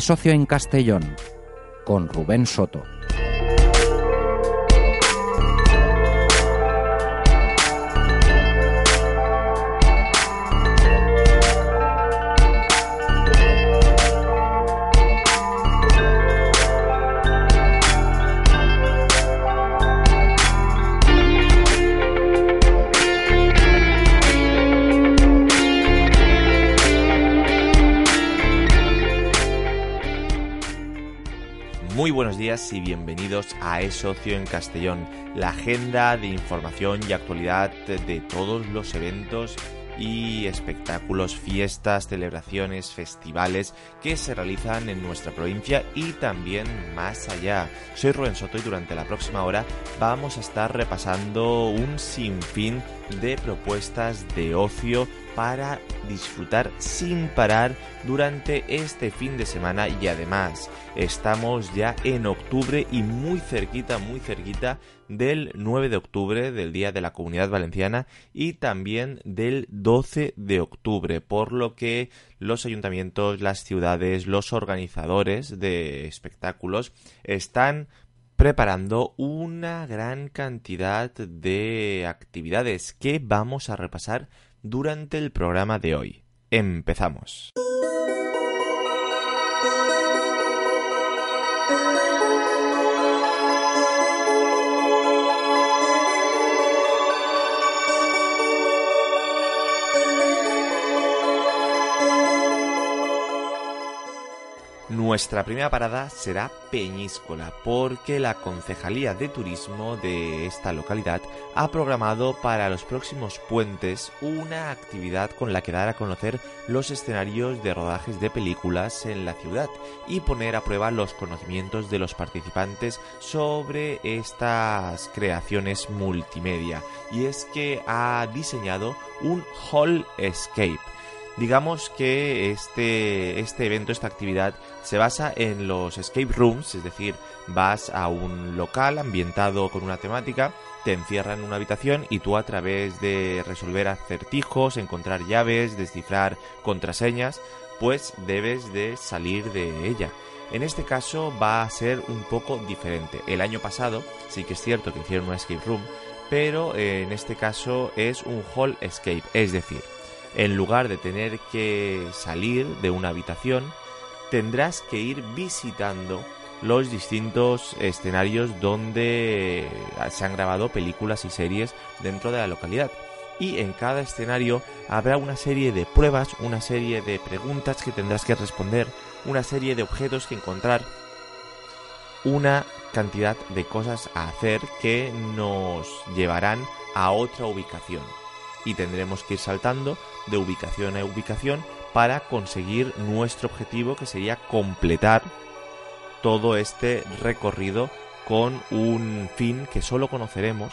socio en Castellón con Rubén Soto. Y bienvenidos a E-Socio en Castellón, la agenda de información y actualidad de todos los eventos y espectáculos, fiestas, celebraciones, festivales que se realizan en nuestra provincia y también más allá. Soy Rubén Soto y durante la próxima hora vamos a estar repasando un sinfín de propuestas de ocio para disfrutar sin parar durante este fin de semana y además estamos ya en octubre y muy cerquita, muy cerquita del 9 de octubre, del Día de la Comunidad Valenciana y también del 12 de octubre, por lo que los ayuntamientos, las ciudades, los organizadores de espectáculos están preparando una gran cantidad de actividades que vamos a repasar durante el programa de hoy. Empezamos. Nuestra primera parada será Peñíscola, porque la Concejalía de Turismo de esta localidad ha programado para los próximos puentes una actividad con la que dar a conocer los escenarios de rodajes de películas en la ciudad y poner a prueba los conocimientos de los participantes sobre estas creaciones multimedia. Y es que ha diseñado un Hall Escape Digamos que este, este evento, esta actividad, se basa en los escape rooms, es decir, vas a un local ambientado con una temática, te encierran en una habitación y tú a través de resolver acertijos, encontrar llaves, descifrar contraseñas, pues debes de salir de ella. En este caso va a ser un poco diferente. El año pasado sí que es cierto que hicieron un escape room, pero en este caso es un hall escape, es decir, en lugar de tener que salir de una habitación, tendrás que ir visitando los distintos escenarios donde se han grabado películas y series dentro de la localidad. Y en cada escenario habrá una serie de pruebas, una serie de preguntas que tendrás que responder, una serie de objetos que encontrar, una cantidad de cosas a hacer que nos llevarán a otra ubicación. Y tendremos que ir saltando de ubicación a ubicación para conseguir nuestro objetivo que sería completar todo este recorrido con un fin que solo conoceremos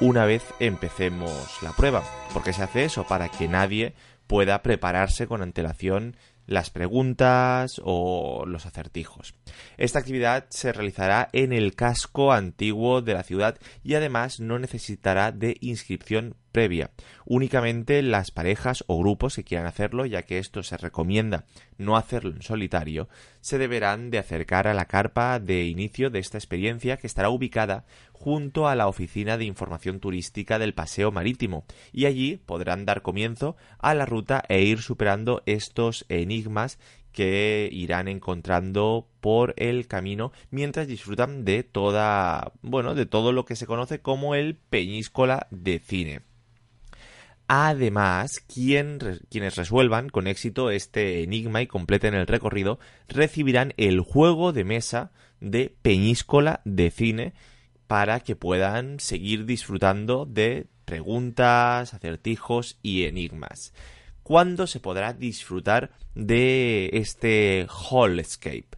una vez empecemos la prueba. porque se hace eso? Para que nadie pueda prepararse con antelación las preguntas o los acertijos. Esta actividad se realizará en el casco antiguo de la ciudad y además no necesitará de inscripción previa. Únicamente las parejas o grupos que quieran hacerlo, ya que esto se recomienda no hacerlo en solitario, se deberán de acercar a la carpa de inicio de esta experiencia que estará ubicada junto a la oficina de información turística del paseo marítimo y allí podrán dar comienzo a la ruta e ir superando estos enigmas que irán encontrando por el camino mientras disfrutan de toda, bueno, de todo lo que se conoce como el Peñíscola de cine. Además, quienes resuelvan con éxito este enigma y completen el recorrido recibirán el juego de mesa de Peñíscola de cine para que puedan seguir disfrutando de preguntas, acertijos y enigmas. ¿Cuándo se podrá disfrutar de este Hallscape?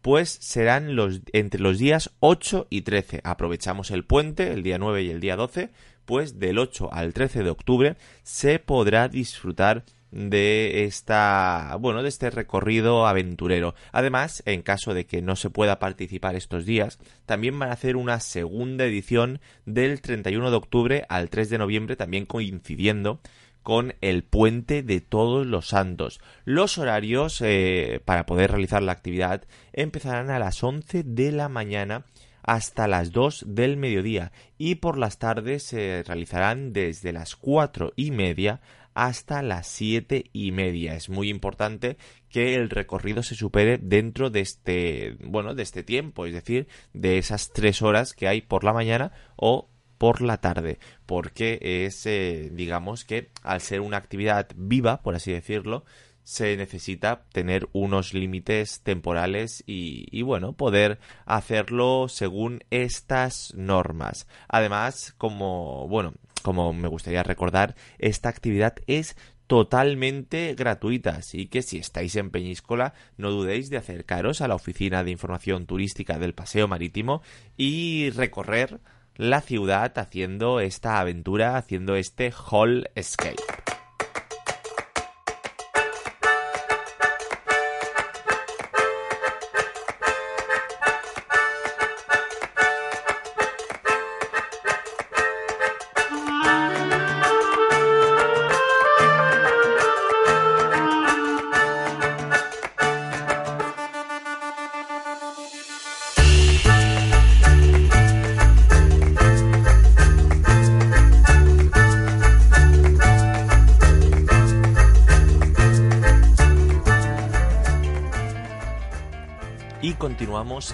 Pues serán los, entre los días 8 y 13. Aprovechamos el puente, el día 9 y el día 12 pues del 8 al 13 de octubre se podrá disfrutar de esta bueno de este recorrido aventurero además en caso de que no se pueda participar estos días también van a hacer una segunda edición del 31 de octubre al 3 de noviembre también coincidiendo con el puente de todos los santos. Los horarios eh, para poder realizar la actividad empezarán a las 11 de la mañana hasta las 2 del mediodía y por las tardes se realizarán desde las cuatro y media hasta las siete y media. Es muy importante que el recorrido se supere dentro de este, bueno, de este tiempo, es decir, de esas tres horas que hay por la mañana o por la tarde, porque es, eh, digamos que al ser una actividad viva, por así decirlo, se necesita tener unos límites temporales y, bueno, poder hacerlo según estas normas. Además, como, bueno, como me gustaría recordar, esta actividad es totalmente gratuita, así que si estáis en Peñíscola no dudéis de acercaros a la oficina de información turística del Paseo Marítimo y recorrer la ciudad haciendo esta aventura, haciendo este Hall Escape.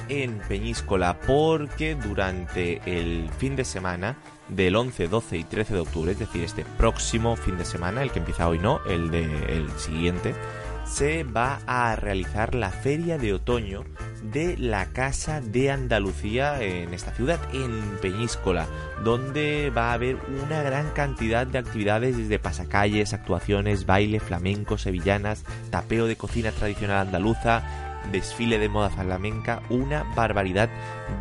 En Peñíscola porque durante el fin de semana del 11, 12 y 13 de octubre, es decir, este próximo fin de semana, el que empieza hoy no, el de el siguiente, se va a realizar la feria de otoño de la Casa de Andalucía en esta ciudad, en Peñíscola, donde va a haber una gran cantidad de actividades desde pasacalles, actuaciones, baile, flamenco, sevillanas, tapeo de cocina tradicional andaluza, desfile de moda flamenca, una barbaridad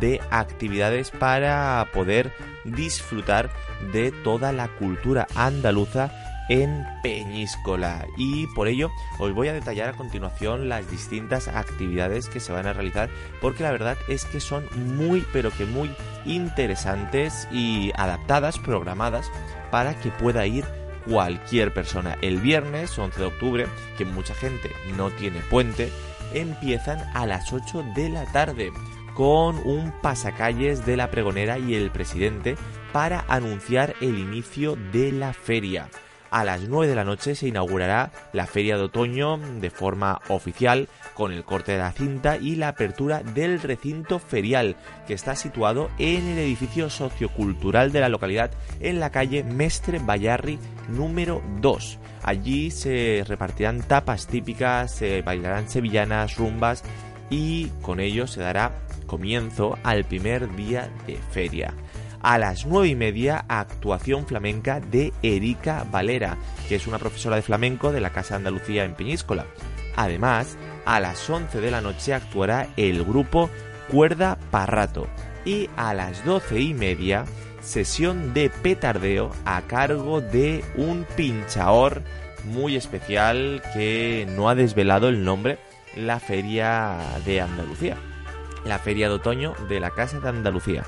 de actividades para poder disfrutar de toda la cultura andaluza en Peñíscola y por ello os voy a detallar a continuación las distintas actividades que se van a realizar porque la verdad es que son muy pero que muy interesantes y adaptadas, programadas para que pueda ir cualquier persona. El viernes 11 de octubre, que mucha gente no tiene puente, empiezan a las 8 de la tarde con un pasacalles de la pregonera y el presidente para anunciar el inicio de la feria. A las 9 de la noche se inaugurará la feria de otoño de forma oficial con el corte de la cinta y la apertura del recinto ferial que está situado en el edificio sociocultural de la localidad en la calle Mestre Bayarri número 2. Allí se repartirán tapas típicas, se bailarán sevillanas, rumbas y con ello se dará comienzo al primer día de feria. A las nueve y media, actuación flamenca de Erika Valera, que es una profesora de flamenco de la Casa Andalucía en Peñíscola. Además, a las 11 de la noche actuará el grupo Cuerda Parrato. Y a las doce y media sesión de petardeo a cargo de un pinchaor muy especial que no ha desvelado el nombre, la Feria de Andalucía, la Feria de Otoño de la Casa de Andalucía.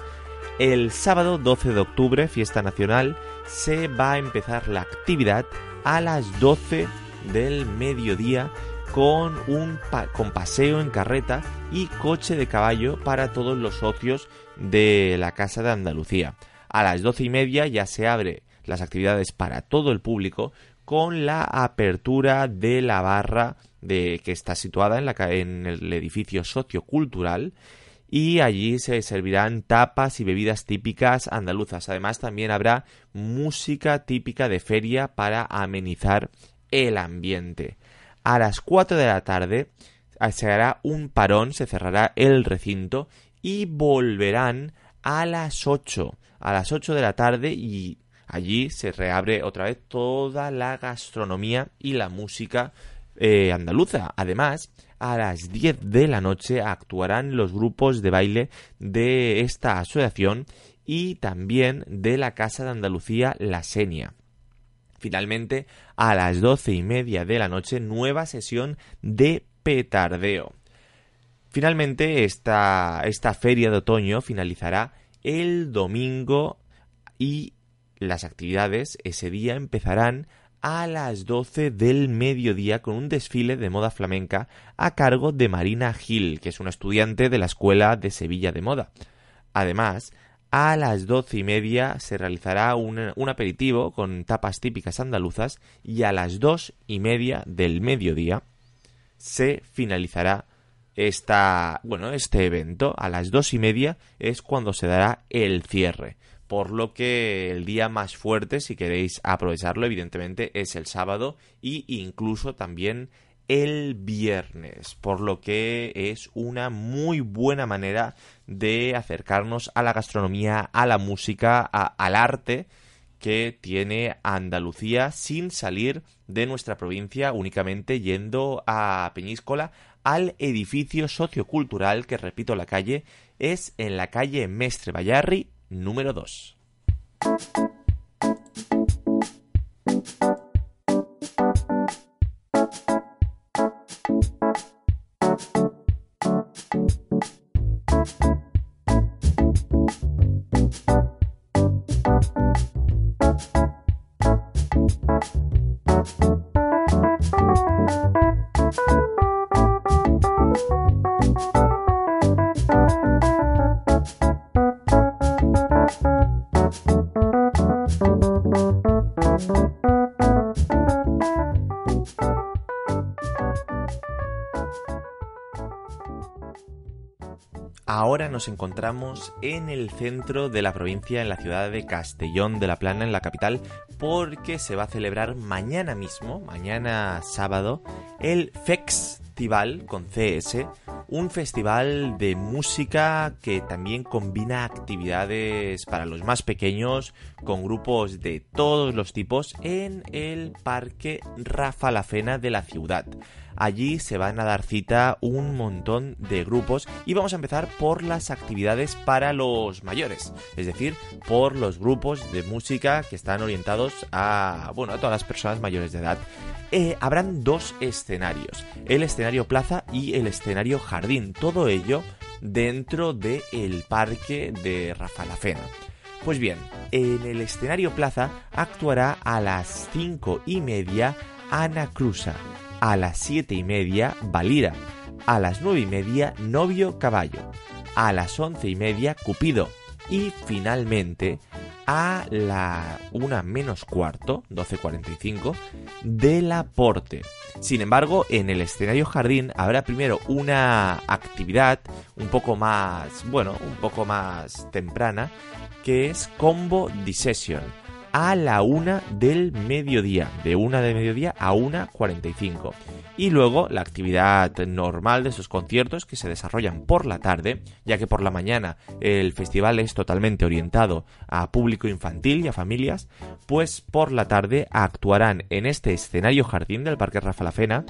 El sábado 12 de octubre, fiesta nacional, se va a empezar la actividad a las 12 del mediodía con un con paseo en carreta y coche de caballo para todos los socios de la Casa de Andalucía. A las doce y media ya se abre las actividades para todo el público con la apertura de la barra de, que está situada en, la, en el edificio sociocultural y allí se servirán tapas y bebidas típicas andaluzas. Además también habrá música típica de feria para amenizar el ambiente. A las 4 de la tarde se hará un parón, se cerrará el recinto y volverán a las 8 a las 8 de la tarde y allí se reabre otra vez toda la gastronomía y la música eh, andaluza. Además, a las 10 de la noche actuarán los grupos de baile de esta asociación y también de la Casa de Andalucía La Senia. Finalmente, a las doce y media de la noche, nueva sesión de petardeo. Finalmente, esta, esta feria de otoño finalizará el domingo y las actividades ese día empezarán a las 12 del mediodía con un desfile de moda flamenca a cargo de Marina Gil, que es una estudiante de la Escuela de Sevilla de Moda. Además, a las doce y media se realizará un, un, aperitivo con tapas típicas andaluzas y a las dos y media del mediodía se finalizará esta, bueno, este evento. A las dos y media es cuando se dará el cierre por lo que el día más fuerte, si queréis aprovecharlo, evidentemente es el sábado e incluso también el viernes, por lo que es una muy buena manera de acercarnos a la gastronomía, a la música, al arte que tiene Andalucía sin salir de nuestra provincia, únicamente yendo a Peñíscola, al edificio sociocultural que, repito, la calle es en la calle Mestre Bayarri número 2. Ahora nos encontramos en el centro de la provincia, en la ciudad de Castellón de la Plana, en la capital, porque se va a celebrar mañana mismo, mañana sábado, el Festival con CS, un festival de música que también combina actividades para los más pequeños con grupos de todos los tipos en el Parque Rafa La Fena de la ciudad. Allí se van a dar cita un montón de grupos y vamos a empezar por las actividades para los mayores, es decir, por los grupos de música que están orientados a, bueno, a todas las personas mayores de edad. Eh, habrán dos escenarios, el escenario plaza y el escenario jardín, todo ello dentro del parque de Rafalafena. Pues bien, en el escenario plaza actuará a las cinco y media Ana Cruza, a las siete y media Valira, a las nueve y media Novio Caballo, a las once y media Cupido. Y finalmente a la una menos cuarto, 12.45, del aporte. Sin embargo, en el escenario jardín habrá primero una actividad un poco más, bueno, un poco más temprana, que es Combo Disession a la una del mediodía, de una de mediodía a una 45. Y luego la actividad normal de esos conciertos que se desarrollan por la tarde, ya que por la mañana el festival es totalmente orientado a público infantil y a familias, pues por la tarde actuarán en este escenario jardín del Parque Rafa La Fena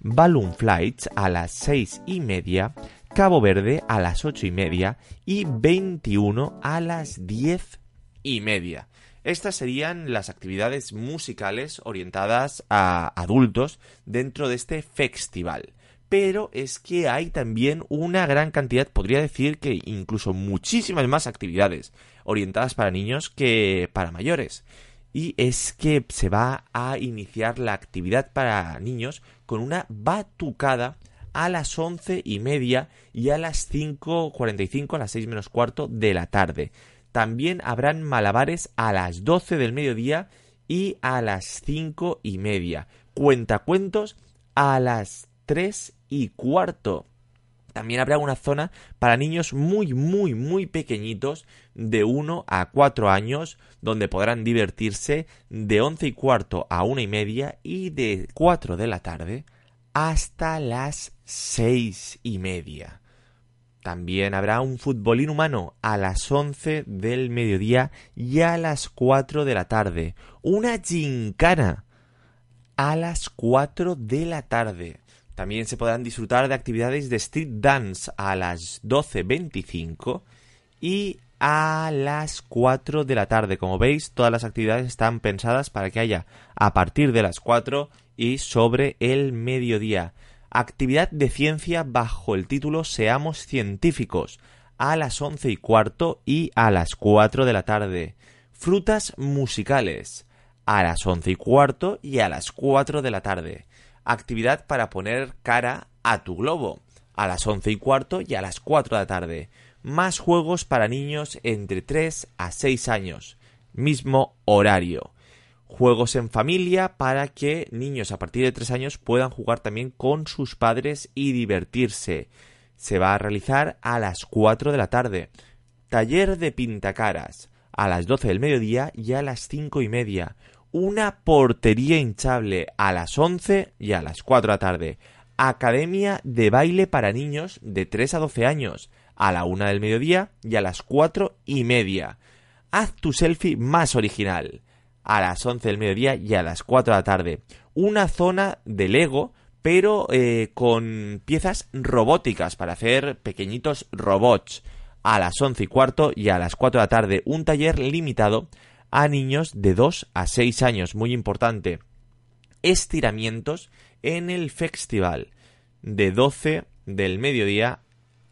Balloon Flights a las seis y media, Cabo Verde a las ocho y media y 21 a las diez y media. Estas serían las actividades musicales orientadas a adultos dentro de este festival. Pero es que hay también una gran cantidad, podría decir que incluso muchísimas más actividades orientadas para niños que para mayores. Y es que se va a iniciar la actividad para niños con una batucada a las once y media y a las 5.45, a las seis menos cuarto de la tarde. También habrán malabares a las 12 del mediodía y a las cinco y media. Cuentacuentos a las 3 y cuarto. También habrá una zona para niños muy, muy, muy pequeñitos, de 1 a 4 años, donde podrán divertirse de 11 y cuarto a 1 y media y de 4 de la tarde hasta las 6 y media. También habrá un futbolín humano a las 11 del mediodía y a las 4 de la tarde. Una gincana a las 4 de la tarde. También se podrán disfrutar de actividades de street dance a las 12.25 y a las 4 de la tarde. Como veis, todas las actividades están pensadas para que haya a partir de las 4 y sobre el mediodía actividad de ciencia bajo el título Seamos científicos, a las once y cuarto y a las cuatro de la tarde. Frutas musicales, a las 11 y cuarto y a las 4 de la tarde. Actividad para poner cara a tu globo a las 11 y cuarto y a las 4 de la tarde. Más juegos para niños entre 3 a 6 años. Mismo horario. Juegos en familia para que niños a partir de 3 años puedan jugar también con sus padres y divertirse. Se va a realizar a las 4 de la tarde. Taller de pintacaras a las 12 del mediodía y a las 5 y media. Una portería hinchable a las 11 y a las 4 de la tarde. Academia de baile para niños de 3 a 12 años, a la 1 del mediodía y a las 4 y media. Haz tu selfie más original, a las 11 del mediodía y a las 4 de la tarde. Una zona de Lego, pero eh, con piezas robóticas para hacer pequeñitos robots. A las 11 y cuarto y a las 4 de la tarde, un taller limitado a niños de 2 a 6 años, muy importante. Estiramientos en el festival de 12 del mediodía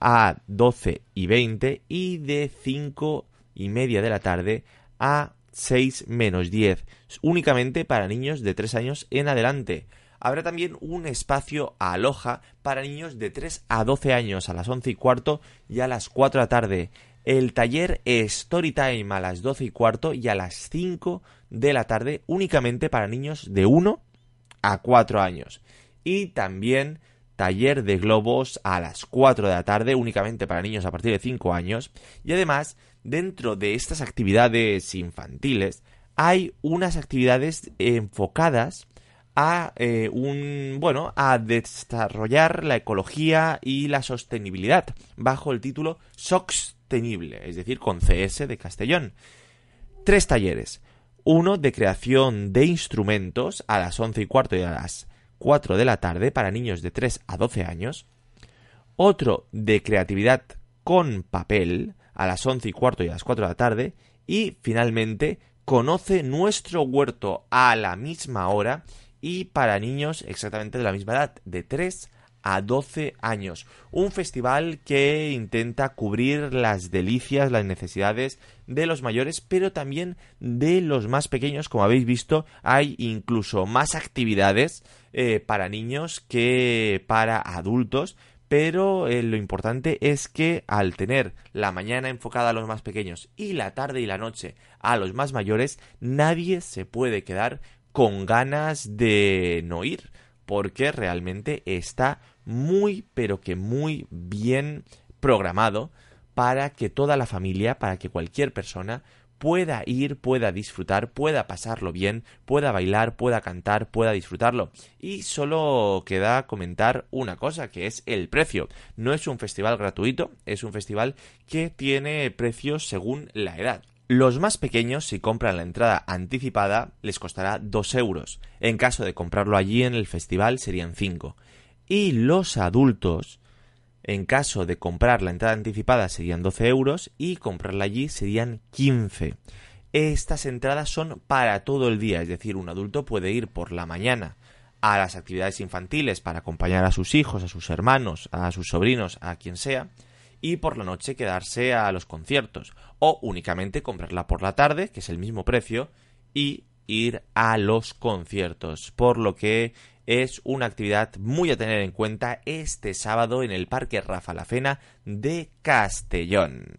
a 12 y 20 y de 5 y media de la tarde a 6 menos 10, únicamente para niños de 3 años en adelante. Habrá también un espacio a aloja para niños de 3 a 12 años a las 11 y cuarto y a las 4 de la tarde. El taller Storytime a las 12 y cuarto y a las 5 de la tarde únicamente para niños de 1 a 4 años. Y también taller de globos a las 4 de la tarde únicamente para niños a partir de 5 años. Y además, dentro de estas actividades infantiles, hay unas actividades enfocadas a eh, un bueno a desarrollar la ecología y la sostenibilidad bajo el título Sostenible, es decir, con CS de Castellón. Tres talleres. Uno de creación de instrumentos a las 11 y cuarto y a las 4 de la tarde para niños de 3 a 12 años, otro de creatividad con papel a las 11 y cuarto y a las 4 de la tarde, y finalmente conoce nuestro huerto a la misma hora y para niños exactamente de la misma edad, de 3 a 12 años. Un festival que intenta cubrir las delicias, las necesidades de los mayores, pero también de los más pequeños. Como habéis visto, hay incluso más actividades eh, para niños que para adultos. Pero eh, lo importante es que al tener la mañana enfocada a los más pequeños y la tarde y la noche a los más mayores, nadie se puede quedar con ganas de no ir, porque realmente está muy, pero que muy bien programado para que toda la familia, para que cualquier persona pueda ir, pueda disfrutar, pueda pasarlo bien, pueda bailar, pueda cantar, pueda disfrutarlo. Y solo queda comentar una cosa, que es el precio. No es un festival gratuito, es un festival que tiene precios según la edad. Los más pequeños, si compran la entrada anticipada, les costará 2 euros. En caso de comprarlo allí en el festival serían 5 y los adultos, en caso de comprar la entrada anticipada serían 12 euros y comprarla allí serían 15. Estas entradas son para todo el día, es decir, un adulto puede ir por la mañana a las actividades infantiles para acompañar a sus hijos, a sus hermanos, a sus sobrinos, a quien sea, y por la noche quedarse a los conciertos, o únicamente comprarla por la tarde, que es el mismo precio, y ir a los conciertos, por lo que es una actividad muy a tener en cuenta este sábado en el Parque Rafa La Fena de Castellón.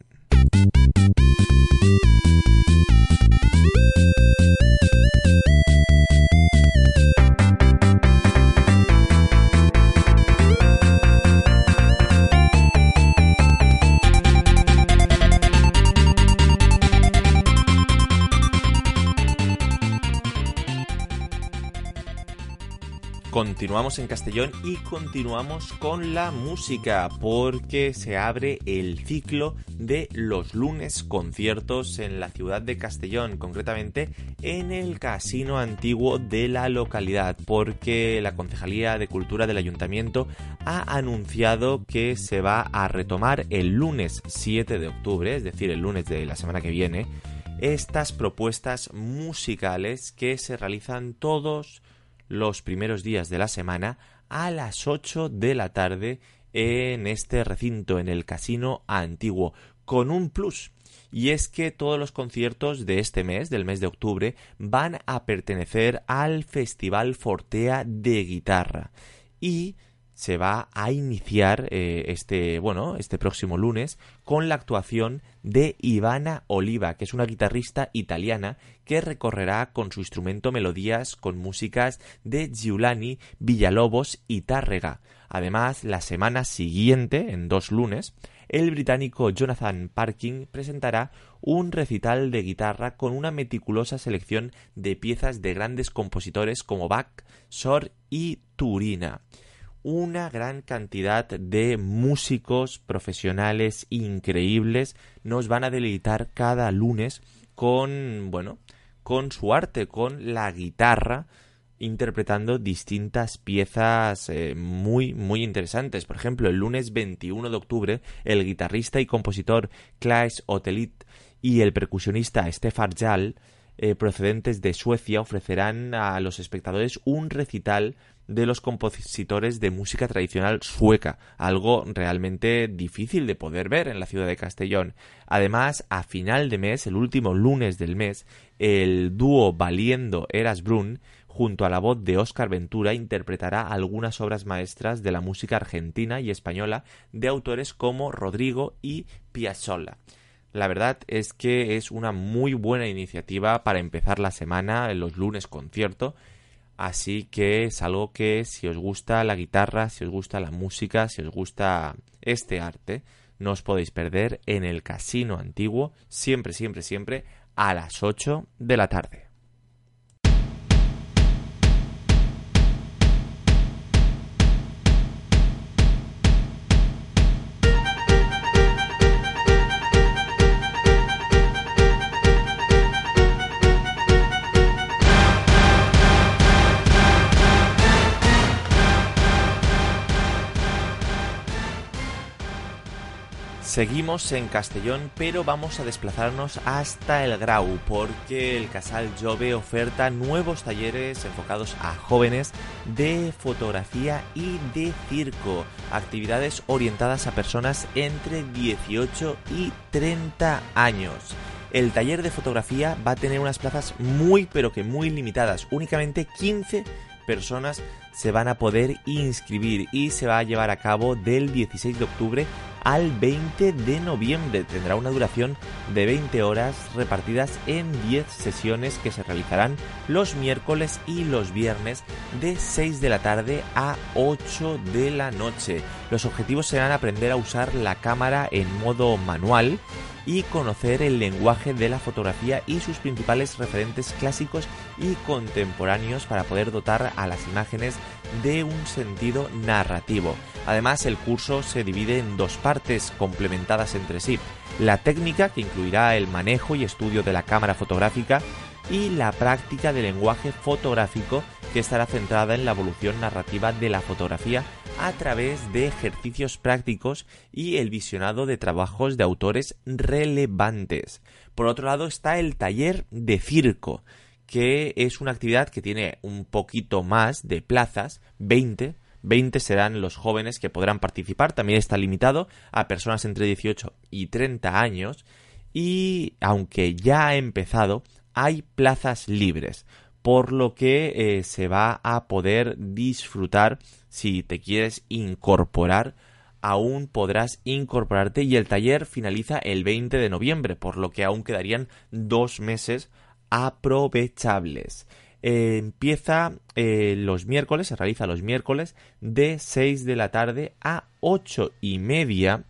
Continuamos en Castellón y continuamos con la música porque se abre el ciclo de los lunes conciertos en la ciudad de Castellón, concretamente en el casino antiguo de la localidad, porque la Concejalía de Cultura del Ayuntamiento ha anunciado que se va a retomar el lunes 7 de octubre, es decir, el lunes de la semana que viene, estas propuestas musicales que se realizan todos los primeros días de la semana a las 8 de la tarde en este recinto, en el casino antiguo, con un plus. y es que todos los conciertos de este mes, del mes de octubre, van a pertenecer al Festival Fortea de Guitarra y se va a iniciar eh, este bueno este próximo lunes con la actuación de Ivana Oliva que es una guitarrista italiana que recorrerá con su instrumento melodías con músicas de Giulani, Villalobos y Tárrega. Además, la semana siguiente, en dos lunes, el británico Jonathan Parkin presentará un recital de guitarra con una meticulosa selección de piezas de grandes compositores como Bach, Sor y Turina una gran cantidad de músicos profesionales increíbles nos van a deleitar cada lunes con, bueno, con su arte, con la guitarra, interpretando distintas piezas eh, muy, muy interesantes. Por ejemplo, el lunes 21 de octubre, el guitarrista y compositor Klaes Otelit y el percusionista Stefan Jall, eh, procedentes de Suecia, ofrecerán a los espectadores un recital de los compositores de música tradicional sueca, algo realmente difícil de poder ver en la ciudad de Castellón. Además, a final de mes, el último lunes del mes, el dúo Valiendo Eras Brun junto a la voz de Óscar Ventura, interpretará algunas obras maestras de la música argentina y española de autores como Rodrigo y Piazzolla. La verdad es que es una muy buena iniciativa para empezar la semana, en los lunes concierto, Así que es algo que si os gusta la guitarra, si os gusta la música, si os gusta este arte, no os podéis perder en el casino antiguo, siempre, siempre, siempre, a las 8 de la tarde. Seguimos en Castellón, pero vamos a desplazarnos hasta el Grau, porque el Casal Jove oferta nuevos talleres enfocados a jóvenes de fotografía y de circo, actividades orientadas a personas entre 18 y 30 años. El taller de fotografía va a tener unas plazas muy pero que muy limitadas, únicamente 15 personas se van a poder inscribir y se va a llevar a cabo del 16 de octubre al 20 de noviembre. Tendrá una duración de 20 horas repartidas en 10 sesiones que se realizarán los miércoles y los viernes de 6 de la tarde a 8 de la noche. Los objetivos serán aprender a usar la cámara en modo manual y conocer el lenguaje de la fotografía y sus principales referentes clásicos y contemporáneos para poder dotar a las imágenes de un sentido narrativo. Además, el curso se divide en dos partes complementadas entre sí. La técnica, que incluirá el manejo y estudio de la cámara fotográfica, y la práctica de lenguaje fotográfico, que estará centrada en la evolución narrativa de la fotografía a través de ejercicios prácticos y el visionado de trabajos de autores relevantes. Por otro lado está el taller de circo, que es una actividad que tiene un poquito más de plazas, 20, 20 serán los jóvenes que podrán participar, también está limitado a personas entre 18 y 30 años y aunque ya ha empezado, hay plazas libres, por lo que eh, se va a poder disfrutar si te quieres incorporar aún podrás incorporarte y el taller finaliza el 20 de noviembre, por lo que aún quedarían dos meses aprovechables. Empieza eh, los miércoles, se realiza los miércoles de 6 de la tarde a 8 y media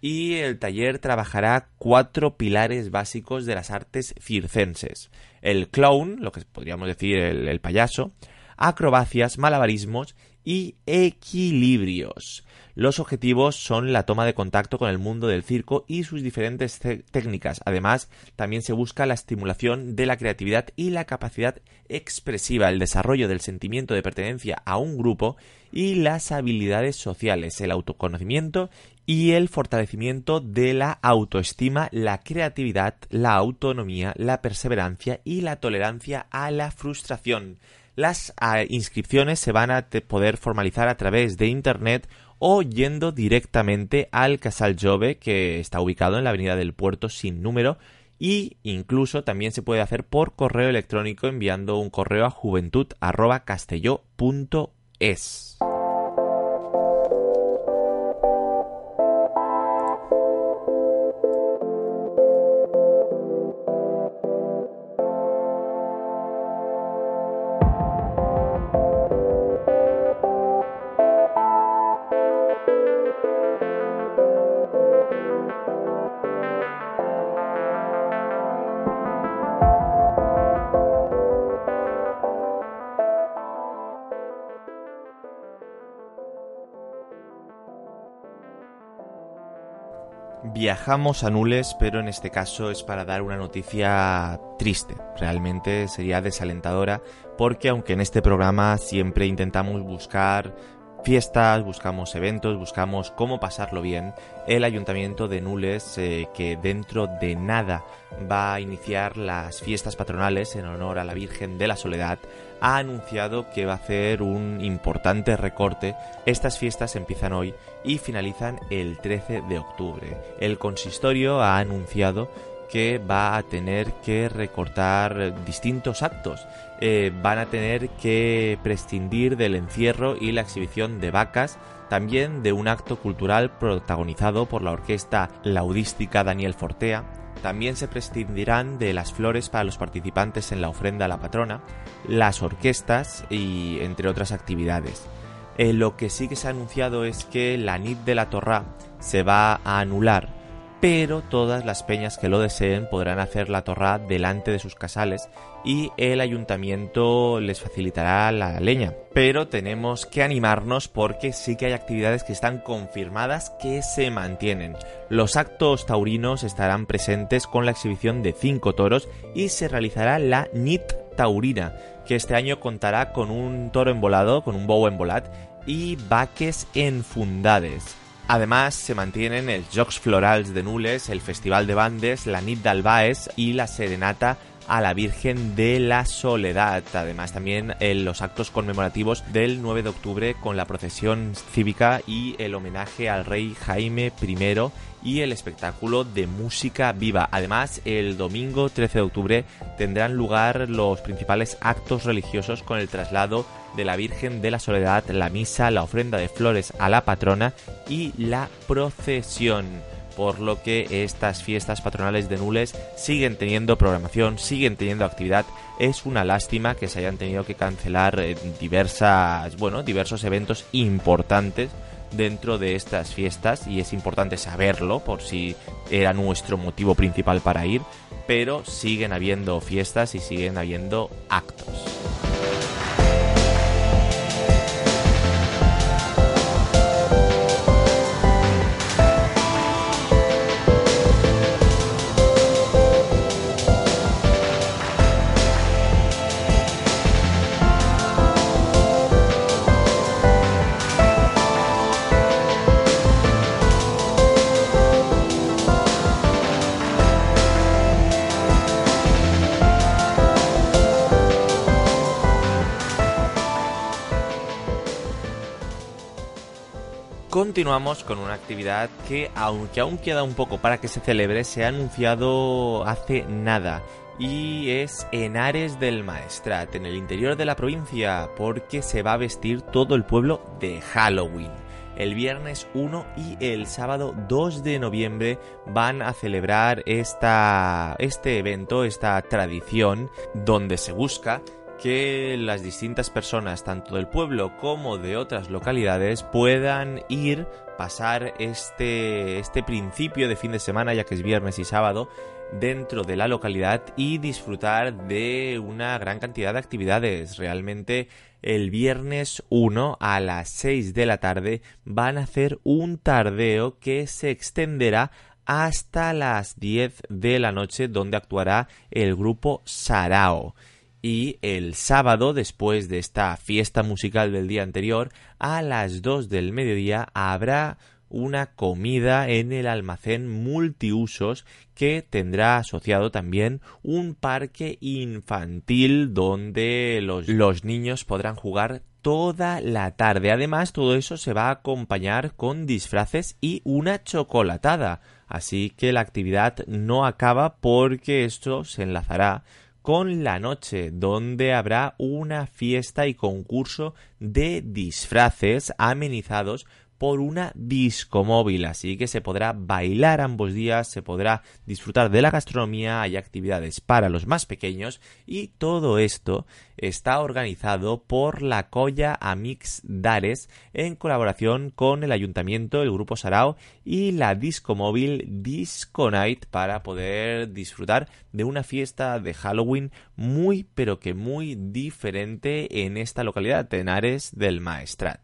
y el taller trabajará cuatro pilares básicos de las artes circenses. El clown, lo que podríamos decir el payaso, acrobacias, malabarismos y equilibrios. Los objetivos son la toma de contacto con el mundo del circo y sus diferentes técnicas. Además, también se busca la estimulación de la creatividad y la capacidad expresiva, el desarrollo del sentimiento de pertenencia a un grupo y las habilidades sociales, el autoconocimiento y el fortalecimiento de la autoestima, la creatividad, la autonomía, la perseverancia y la tolerancia a la frustración. Las ah, inscripciones se van a poder formalizar a través de Internet o yendo directamente al Casal Jove que está ubicado en la Avenida del Puerto sin número y incluso también se puede hacer por correo electrónico enviando un correo a juventud@castelló.es. Viajamos a Nules, pero en este caso es para dar una noticia triste. Realmente sería desalentadora porque aunque en este programa siempre intentamos buscar fiestas, buscamos eventos, buscamos cómo pasarlo bien. El ayuntamiento de Nules, eh, que dentro de nada va a iniciar las fiestas patronales en honor a la Virgen de la Soledad, ha anunciado que va a hacer un importante recorte. Estas fiestas empiezan hoy y finalizan el 13 de octubre. El consistorio ha anunciado que va a tener que recortar distintos actos. Eh, van a tener que prescindir del encierro y la exhibición de vacas, también de un acto cultural protagonizado por la orquesta laudística Daniel Fortea. También se prescindirán de las flores para los participantes en la ofrenda a la patrona, las orquestas y entre otras actividades. Eh, lo que sí que se ha anunciado es que la NIT de la Torra se va a anular pero todas las peñas que lo deseen podrán hacer la torra delante de sus casales y el ayuntamiento les facilitará la leña. Pero tenemos que animarnos porque sí que hay actividades que están confirmadas que se mantienen. Los actos taurinos estarán presentes con la exhibición de cinco toros y se realizará la NIT taurina, que este año contará con un toro embolado, con un bow embolat y vaques enfundades. Además, se mantienen el Jocs Florals de Nules, el Festival de Bandes, la Nit d'Albaes y la Serenata a la Virgen de la Soledad. Además, también en los actos conmemorativos del 9 de octubre con la procesión cívica y el homenaje al rey Jaime I y el espectáculo de música viva. Además, el domingo 13 de octubre tendrán lugar los principales actos religiosos con el traslado de la Virgen de la Soledad, la misa, la ofrenda de flores a la patrona y la procesión por lo que estas fiestas patronales de Nules siguen teniendo programación, siguen teniendo actividad. Es una lástima que se hayan tenido que cancelar eh, diversas, bueno, diversos eventos importantes dentro de estas fiestas y es importante saberlo por si era nuestro motivo principal para ir, pero siguen habiendo fiestas y siguen habiendo actos. Continuamos con una actividad que, aunque aún queda un poco para que se celebre, se ha anunciado hace nada y es en Ares del Maestrat, en el interior de la provincia, porque se va a vestir todo el pueblo de Halloween. El viernes 1 y el sábado 2 de noviembre van a celebrar esta, este evento, esta tradición, donde se busca que las distintas personas, tanto del pueblo como de otras localidades, puedan ir, pasar este, este principio de fin de semana, ya que es viernes y sábado, dentro de la localidad y disfrutar de una gran cantidad de actividades. Realmente el viernes 1 a las 6 de la tarde van a hacer un tardeo que se extenderá hasta las 10 de la noche donde actuará el grupo Sarao y el sábado, después de esta fiesta musical del día anterior, a las 2 del mediodía habrá una comida en el almacén multiusos que tendrá asociado también un parque infantil donde los, los niños podrán jugar toda la tarde. Además, todo eso se va a acompañar con disfraces y una chocolatada. Así que la actividad no acaba porque esto se enlazará con la noche, donde habrá una fiesta y concurso de disfraces amenizados por una disco móvil, así que se podrá bailar ambos días, se podrá disfrutar de la gastronomía, hay actividades para los más pequeños y todo esto está organizado por la Colla Amix Dares en colaboración con el Ayuntamiento, el Grupo Sarao y la disco móvil Disco Night para poder disfrutar de una fiesta de Halloween muy pero que muy diferente en esta localidad, Tenares del Maestrat.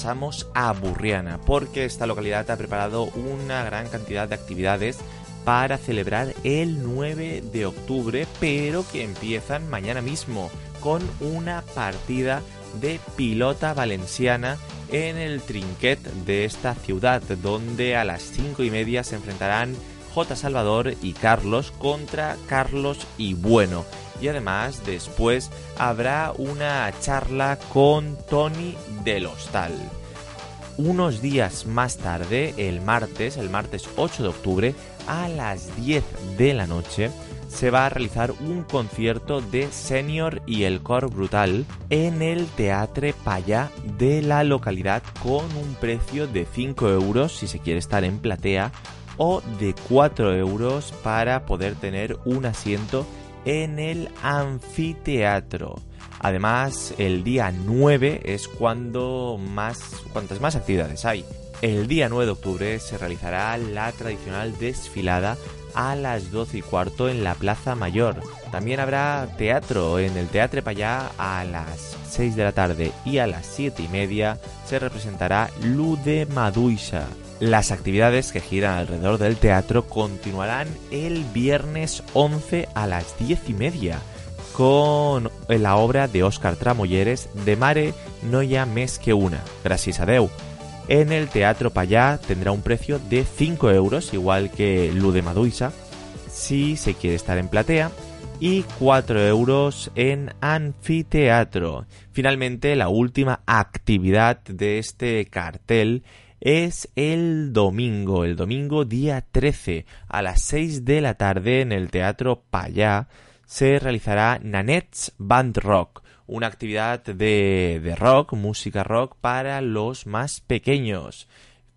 Pasamos a Burriana, porque esta localidad ha preparado una gran cantidad de actividades para celebrar el 9 de octubre, pero que empiezan mañana mismo con una partida de pilota valenciana en el trinquet de esta ciudad, donde a las 5 y media se enfrentarán J. Salvador y Carlos contra Carlos y Bueno y además después habrá una charla con Tony del Hostal. Unos días más tarde, el martes, el martes 8 de octubre, a las 10 de la noche, se va a realizar un concierto de Senior y el Cor Brutal en el Teatre Payá de la localidad con un precio de 5 euros si se quiere estar en platea o de 4 euros para poder tener un asiento en el anfiteatro. Además, el día 9 es cuando más, cuantas más actividades hay. El día 9 de octubre se realizará la tradicional desfilada a las 12 y cuarto en la Plaza Mayor. También habrá teatro en el Teatre Payá a las 6 de la tarde y a las 7 y media se representará Lude Maduisa. Las actividades que giran alrededor del teatro continuarán el viernes 11 a las 10 y media con la obra de Óscar Tramoyeres de Mare no ya mes que una, gracias a Deu. En el Teatro Payá tendrá un precio de 5 euros, igual que Lu de Maduisa, si se quiere estar en platea, y 4 euros en anfiteatro. Finalmente, la última actividad de este cartel es el domingo, el domingo día 13 a las 6 de la tarde en el Teatro Payá se realizará Nanet's Band Rock, una actividad de, de rock, música rock para los más pequeños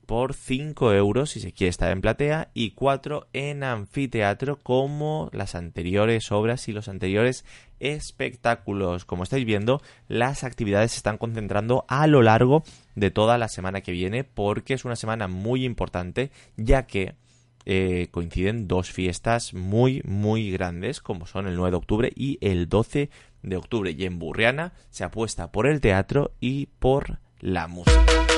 por 5 euros si se quiere estar en platea y 4 en anfiteatro como las anteriores obras y los anteriores espectáculos. Como estáis viendo, las actividades se están concentrando a lo largo de toda la semana que viene porque es una semana muy importante ya que eh, coinciden dos fiestas muy muy grandes como son el 9 de octubre y el 12 de octubre y en Burriana se apuesta por el teatro y por la música.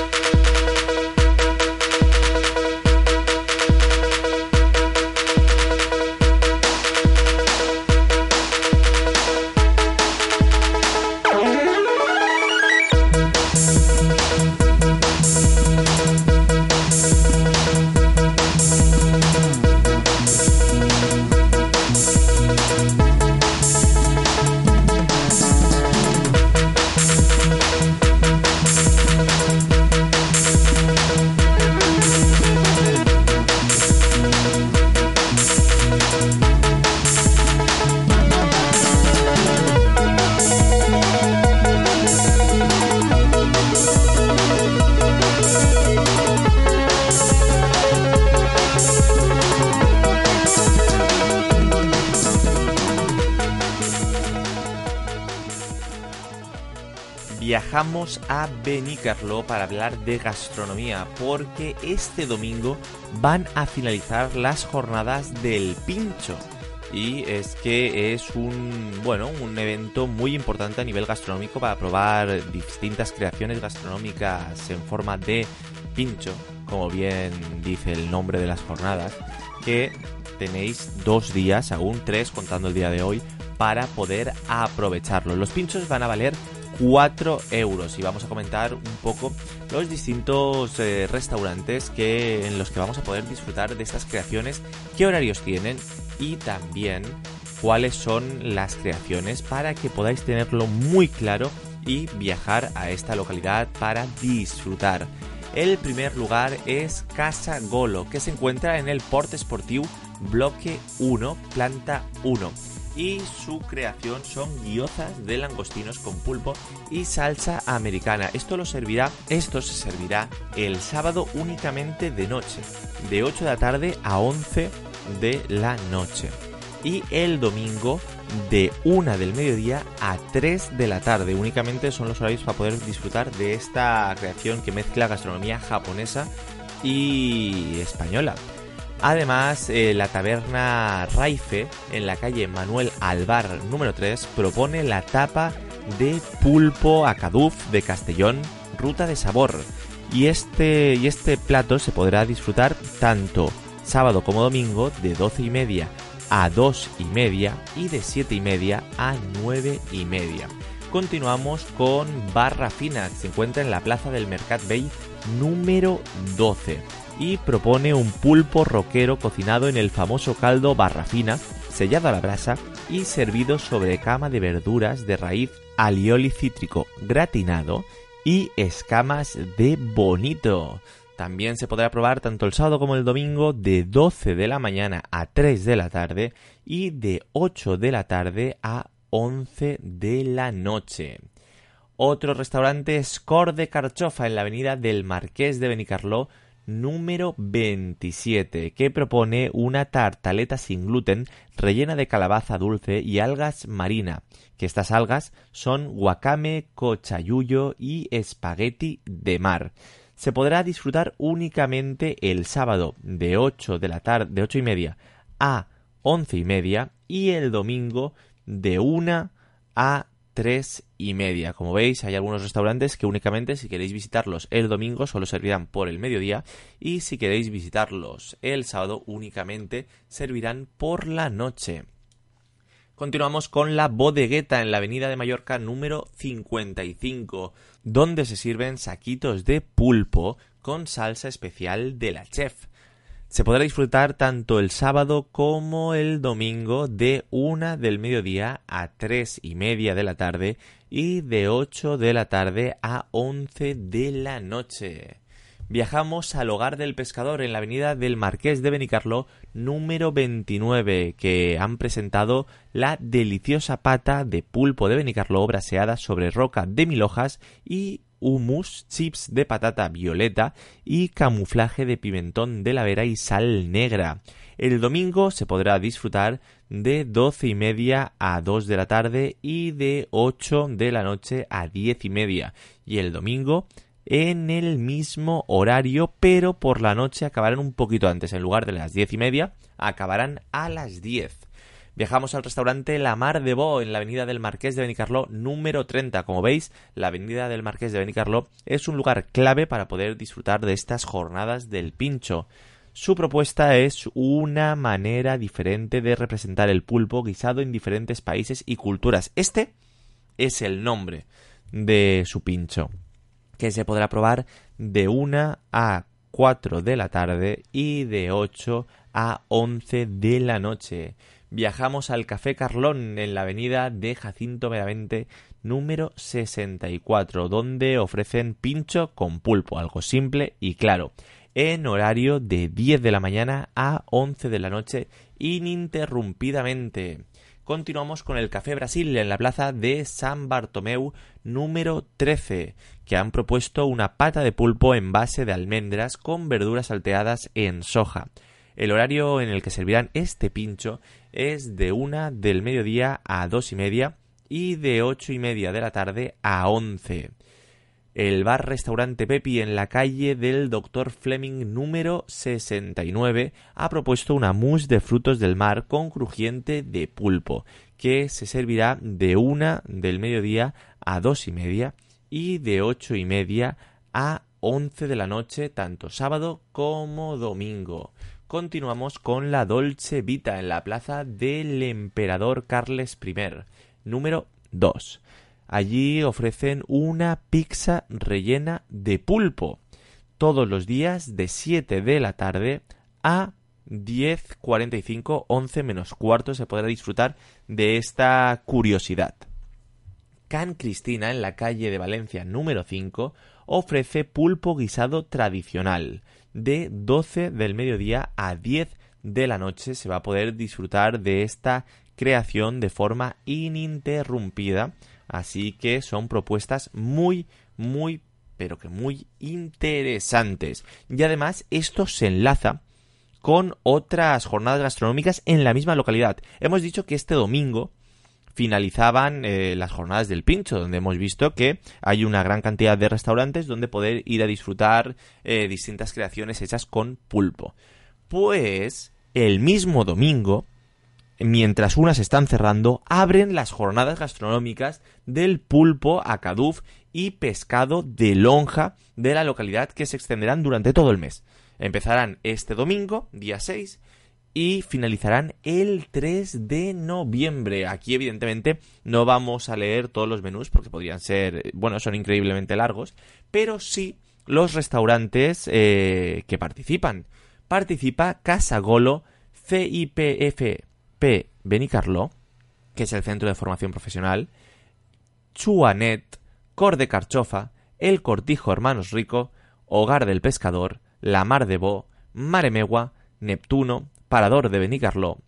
A Benicarló para hablar de gastronomía, porque este domingo van a finalizar las jornadas del pincho. y es que es un bueno un evento muy importante a nivel gastronómico para probar distintas creaciones gastronómicas en forma de pincho como bien dice el nombre de las jornadas que tenéis dos días aún tres contando el día de hoy para poder aprovecharlo los pinchos van a valer 4 euros y vamos a comentar un poco los distintos eh, restaurantes que, en los que vamos a poder disfrutar de estas creaciones, qué horarios tienen y también cuáles son las creaciones para que podáis tenerlo muy claro y viajar a esta localidad para disfrutar. El primer lugar es Casa Golo, que se encuentra en el Port Esportiu Bloque 1, planta 1 y su creación son guiozas de langostinos con pulpo y salsa americana. Esto lo servirá, esto se servirá el sábado únicamente de noche, de 8 de la tarde a 11 de la noche. Y el domingo de 1 del mediodía a 3 de la tarde. Únicamente son los horarios para poder disfrutar de esta creación que mezcla gastronomía japonesa y española. Además, eh, la taberna Raife, en la calle Manuel Alvar número 3, propone la tapa de pulpo a Caduf de Castellón, ruta de sabor. Y este, y este plato se podrá disfrutar tanto sábado como domingo de 12 y media a 2 y media y de 7 y media a 9 y media. Continuamos con Barra Fina, que se encuentra en la plaza del Mercat Bay número 12 y propone un pulpo roquero cocinado en el famoso caldo barrafina, sellado a la brasa y servido sobre cama de verduras de raíz alioli cítrico gratinado y escamas de bonito. También se podrá probar tanto el sábado como el domingo de 12 de la mañana a 3 de la tarde y de 8 de la tarde a 11 de la noche. Otro restaurante es Cor de Carchofa en la avenida del Marqués de Benicarló número 27, que propone una tartaleta sin gluten rellena de calabaza dulce y algas marina, que estas algas son guacame, cochayuyo y espagueti de mar. Se podrá disfrutar únicamente el sábado de 8 de la tarde, de 8 y media a 11 y media y el domingo de 1 a tres y media. Como veis, hay algunos restaurantes que únicamente si queréis visitarlos el domingo solo servirán por el mediodía y si queréis visitarlos el sábado únicamente servirán por la noche. Continuamos con la bodegueta en la avenida de Mallorca número 55, donde se sirven saquitos de pulpo con salsa especial de la chef. Se podrá disfrutar tanto el sábado como el domingo de una del mediodía a tres y media de la tarde y de 8 de la tarde a 11 de la noche. Viajamos al hogar del pescador en la avenida del Marqués de Benicarló número 29 que han presentado la deliciosa pata de pulpo de Benicarló braseada sobre roca de mil hojas y hummus, chips de patata violeta y camuflaje de pimentón de la vera y sal negra. El domingo se podrá disfrutar de doce y media a dos de la tarde y de ocho de la noche a diez y media. Y el domingo en el mismo horario, pero por la noche acabarán un poquito antes. En lugar de las diez y media, acabarán a las diez. Viajamos al restaurante La Mar de Bo en la avenida del Marqués de Benicarló número 30. Como veis, la avenida del Marqués de Benicarló es un lugar clave para poder disfrutar de estas jornadas del pincho. Su propuesta es una manera diferente de representar el pulpo guisado en diferentes países y culturas. Este es el nombre de su pincho, que se podrá probar de 1 a 4 de la tarde y de 8 a 11 de la noche viajamos al Café Carlón en la avenida de Jacinto Meramente número 64, donde ofrecen pincho con pulpo, algo simple y claro, en horario de 10 de la mañana a 11 de la noche ininterrumpidamente. Continuamos con el Café Brasil en la plaza de San Bartomeu número 13, que han propuesto una pata de pulpo en base de almendras con verduras salteadas en soja. El horario en el que servirán este pincho es de una del mediodía a dos y media y de ocho y media de la tarde a once. el bar-restaurante Pepi en la calle del Dr. Fleming número 69 ha propuesto una mousse de frutos del mar con crujiente de pulpo, que se servirá de una del mediodía a dos y media y de ocho y media a once de la noche, tanto sábado como domingo. Continuamos con la Dolce Vita en la plaza del Emperador Carles I, número 2. Allí ofrecen una pizza rellena de pulpo todos los días de 7 de la tarde a 10.45, 11 menos cuarto se podrá disfrutar de esta curiosidad. Can Cristina en la calle de Valencia número 5 ofrece pulpo guisado tradicional. De 12 del mediodía a 10 de la noche se va a poder disfrutar de esta creación de forma ininterrumpida. Así que son propuestas muy, muy, pero que muy interesantes. Y además esto se enlaza con otras jornadas gastronómicas en la misma localidad. Hemos dicho que este domingo finalizaban eh, las jornadas del pincho, donde hemos visto que hay una gran cantidad de restaurantes donde poder ir a disfrutar eh, distintas creaciones hechas con pulpo. Pues el mismo domingo, mientras unas están cerrando, abren las jornadas gastronómicas del pulpo a Caduf y pescado de lonja de la localidad que se extenderán durante todo el mes. Empezarán este domingo, día 6, y finalizarán el 3 de noviembre. Aquí evidentemente no vamos a leer todos los menús porque podrían ser, bueno, son increíblemente largos, pero sí los restaurantes eh, que participan. Participa Casa Golo, CIPFP Benicarló, que es el Centro de Formación Profesional, Chuanet, Cor de Carchofa, El Cortijo Hermanos Rico, Hogar del Pescador, La Mar de Bo, Maremegua, Neptuno, Parador de Benicarló,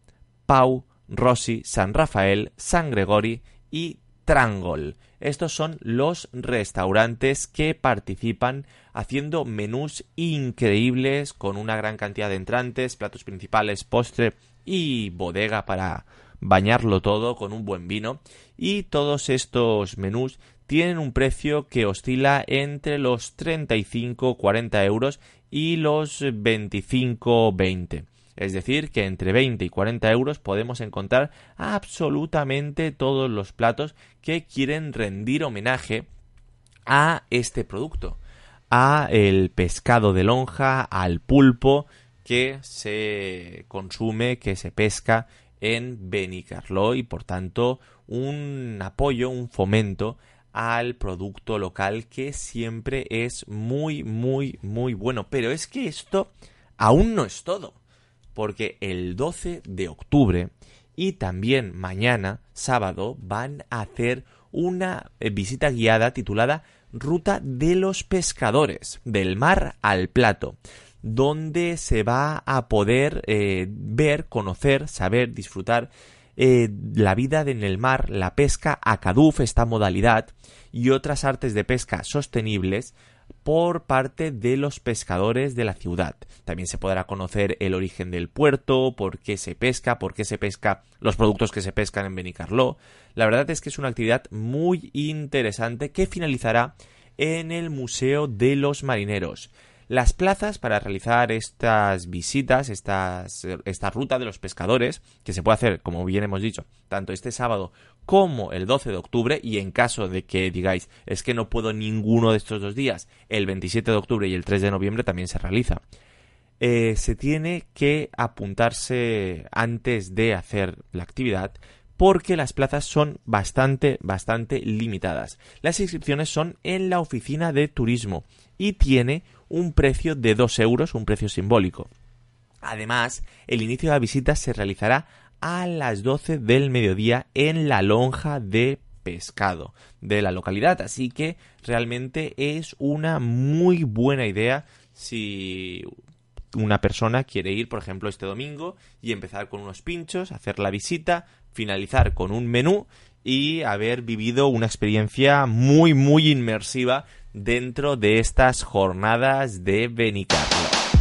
Pau, Rossi, San Rafael, San Gregori y Trangol. Estos son los restaurantes que participan haciendo menús increíbles con una gran cantidad de entrantes, platos principales, postre y bodega para bañarlo todo con un buen vino. Y todos estos menús tienen un precio que oscila entre los 35-40 euros y los 25-20. Es decir, que entre 20 y 40 euros podemos encontrar absolutamente todos los platos que quieren rendir homenaje a este producto, a el pescado de lonja, al pulpo que se consume, que se pesca en Benicarló y por tanto un apoyo, un fomento al producto local que siempre es muy muy muy bueno. Pero es que esto aún no es todo porque el 12 de octubre y también mañana, sábado, van a hacer una eh, visita guiada titulada Ruta de los Pescadores, del mar al plato, donde se va a poder eh, ver, conocer, saber, disfrutar eh, la vida en el mar, la pesca a Caduf, esta modalidad, y otras artes de pesca sostenibles por parte de los pescadores de la ciudad. También se podrá conocer el origen del puerto, por qué se pesca, por qué se pesca los productos que se pescan en Benicarló. La verdad es que es una actividad muy interesante que finalizará en el Museo de los Marineros. Las plazas para realizar estas visitas, estas, esta ruta de los pescadores, que se puede hacer, como bien hemos dicho, tanto este sábado como el 12 de octubre, y en caso de que digáis, es que no puedo ninguno de estos dos días, el 27 de octubre y el 3 de noviembre también se realiza. Eh, se tiene que apuntarse antes de hacer la actividad porque las plazas son bastante, bastante limitadas. Las inscripciones son en la oficina de turismo y tiene un precio de 2 euros, un precio simbólico. Además, el inicio de la visita se realizará a las 12 del mediodía en la lonja de pescado de la localidad. Así que realmente es una muy buena idea si una persona quiere ir, por ejemplo, este domingo y empezar con unos pinchos, hacer la visita, finalizar con un menú y haber vivido una experiencia muy, muy inmersiva dentro de estas jornadas de Benicarlo.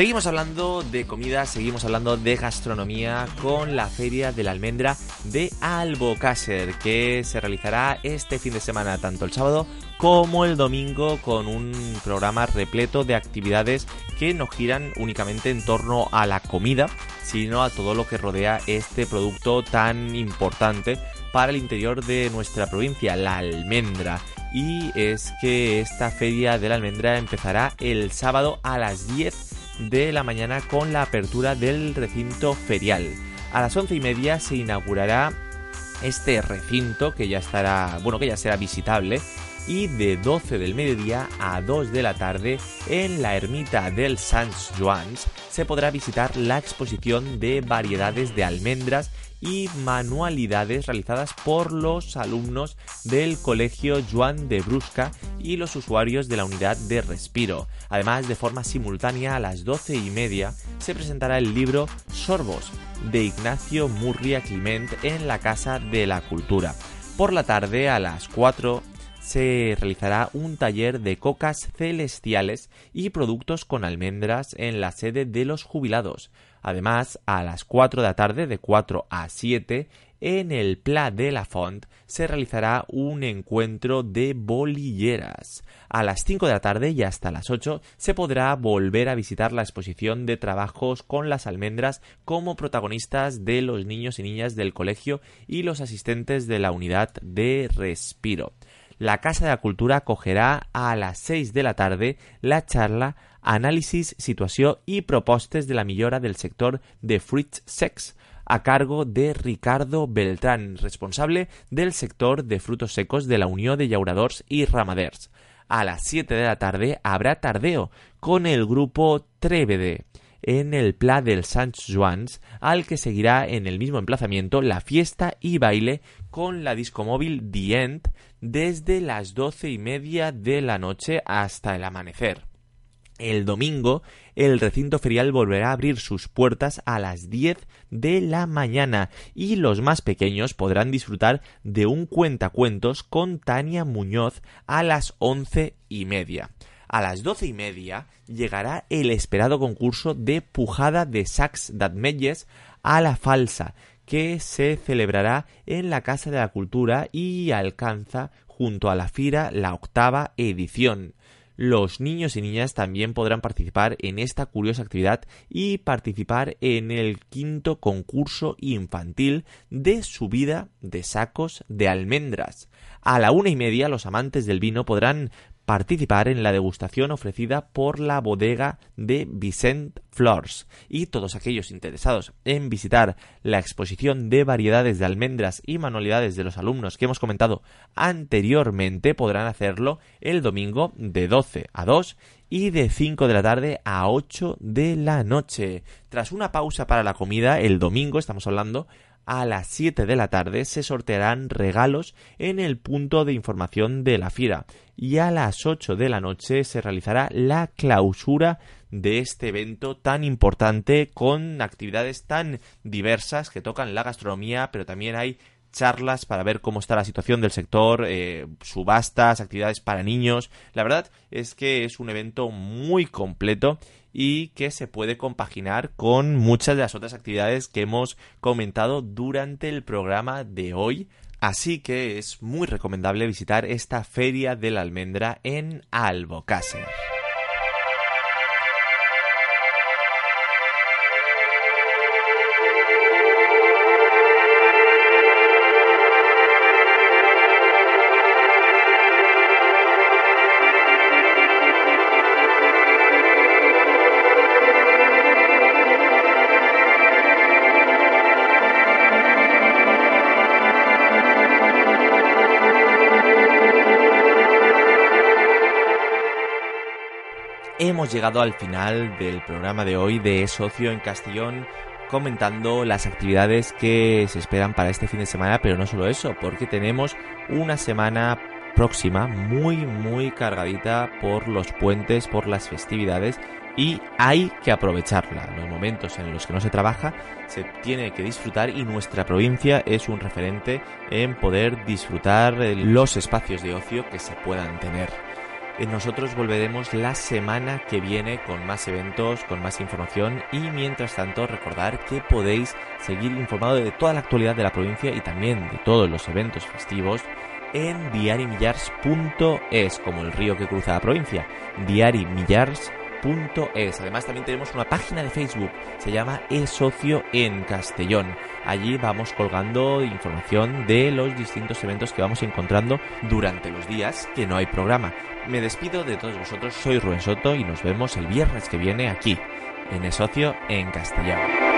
Seguimos hablando de comida, seguimos hablando de gastronomía con la Feria de la Almendra de Albocácer, que se realizará este fin de semana, tanto el sábado como el domingo, con un programa repleto de actividades que no giran únicamente en torno a la comida, sino a todo lo que rodea este producto tan importante para el interior de nuestra provincia, la almendra. Y es que esta feria de la almendra empezará el sábado a las 10 de la mañana con la apertura del recinto ferial. A las once y media se inaugurará este recinto que ya estará, bueno, que ya será visitable y de 12 del mediodía a 2 de la tarde en la ermita del Sans Joans se podrá visitar la exposición de variedades de almendras y manualidades realizadas por los alumnos del Colegio Joan de Brusca y los usuarios de la unidad de respiro. Además, de forma simultánea a las doce y media se presentará el libro Sorbos de Ignacio Murria Clement en la Casa de la Cultura. Por la tarde, a las 4, se realizará un taller de cocas celestiales y productos con almendras en la sede de los jubilados. Además, a las 4 de la tarde, de 4 a 7, en el Pla de la Font se realizará un encuentro de bolilleras. A las 5 de la tarde y hasta las 8 se podrá volver a visitar la exposición de trabajos con las almendras como protagonistas de los niños y niñas del colegio y los asistentes de la unidad de respiro. La Casa de la Cultura acogerá a las 6 de la tarde la charla Análisis, situación y propostes de la millora del sector de fruits secs a cargo de Ricardo Beltrán, responsable del sector de frutos secos de la Unión de Llauradors y Ramaders. A las 7 de la tarde habrá tardeo con el grupo Trébede en el Pla del Sant Joans, al que seguirá en el mismo emplazamiento la fiesta y baile con la discomóvil The End desde las doce y media de la noche hasta el amanecer. El domingo, el recinto ferial volverá a abrir sus puertas a las 10 de la mañana y los más pequeños podrán disfrutar de un cuentacuentos con Tania Muñoz a las once y media. A las doce y media llegará el esperado concurso de pujada de sacs d'Atmelles a la falsa, que se celebrará en la Casa de la Cultura y alcanza junto a la Fira la octava edición los niños y niñas también podrán participar en esta curiosa actividad y participar en el quinto concurso infantil de subida de sacos de almendras. A la una y media los amantes del vino podrán participar en la degustación ofrecida por la bodega de Vicent Flores y todos aquellos interesados en visitar la exposición de variedades de almendras y manualidades de los alumnos que hemos comentado anteriormente podrán hacerlo el domingo de 12 a 2 y de 5 de la tarde a 8 de la noche. Tras una pausa para la comida, el domingo estamos hablando, a las 7 de la tarde se sortearán regalos en el punto de información de la fiera y a las 8 de la noche se realizará la clausura de este evento tan importante con actividades tan diversas que tocan la gastronomía pero también hay charlas para ver cómo está la situación del sector, eh, subastas, actividades para niños. La verdad es que es un evento muy completo y que se puede compaginar con muchas de las otras actividades que hemos comentado durante el programa de hoy. Así que es muy recomendable visitar esta Feria de la Almendra en Albocácer. Hemos llegado al final del programa de hoy de Socio en Castellón comentando las actividades que se esperan para este fin de semana, pero no solo eso, porque tenemos una semana próxima, muy muy cargadita por los puentes, por las festividades y hay que aprovecharla. Los momentos en los que no se trabaja se tiene que disfrutar y nuestra provincia es un referente en poder disfrutar los espacios de ocio que se puedan tener. Nosotros volveremos la semana que viene con más eventos, con más información y mientras tanto recordar que podéis seguir informado de toda la actualidad de la provincia y también de todos los eventos festivos en diarimillars.es, como el río que cruza la provincia. Diarimillars.es es. Además también tenemos una página de Facebook, se llama eSocio en Castellón. Allí vamos colgando información de los distintos eventos que vamos encontrando durante los días que no hay programa. Me despido de todos vosotros, soy Rubén Soto y nos vemos el viernes que viene aquí, en eSocio en Castellón.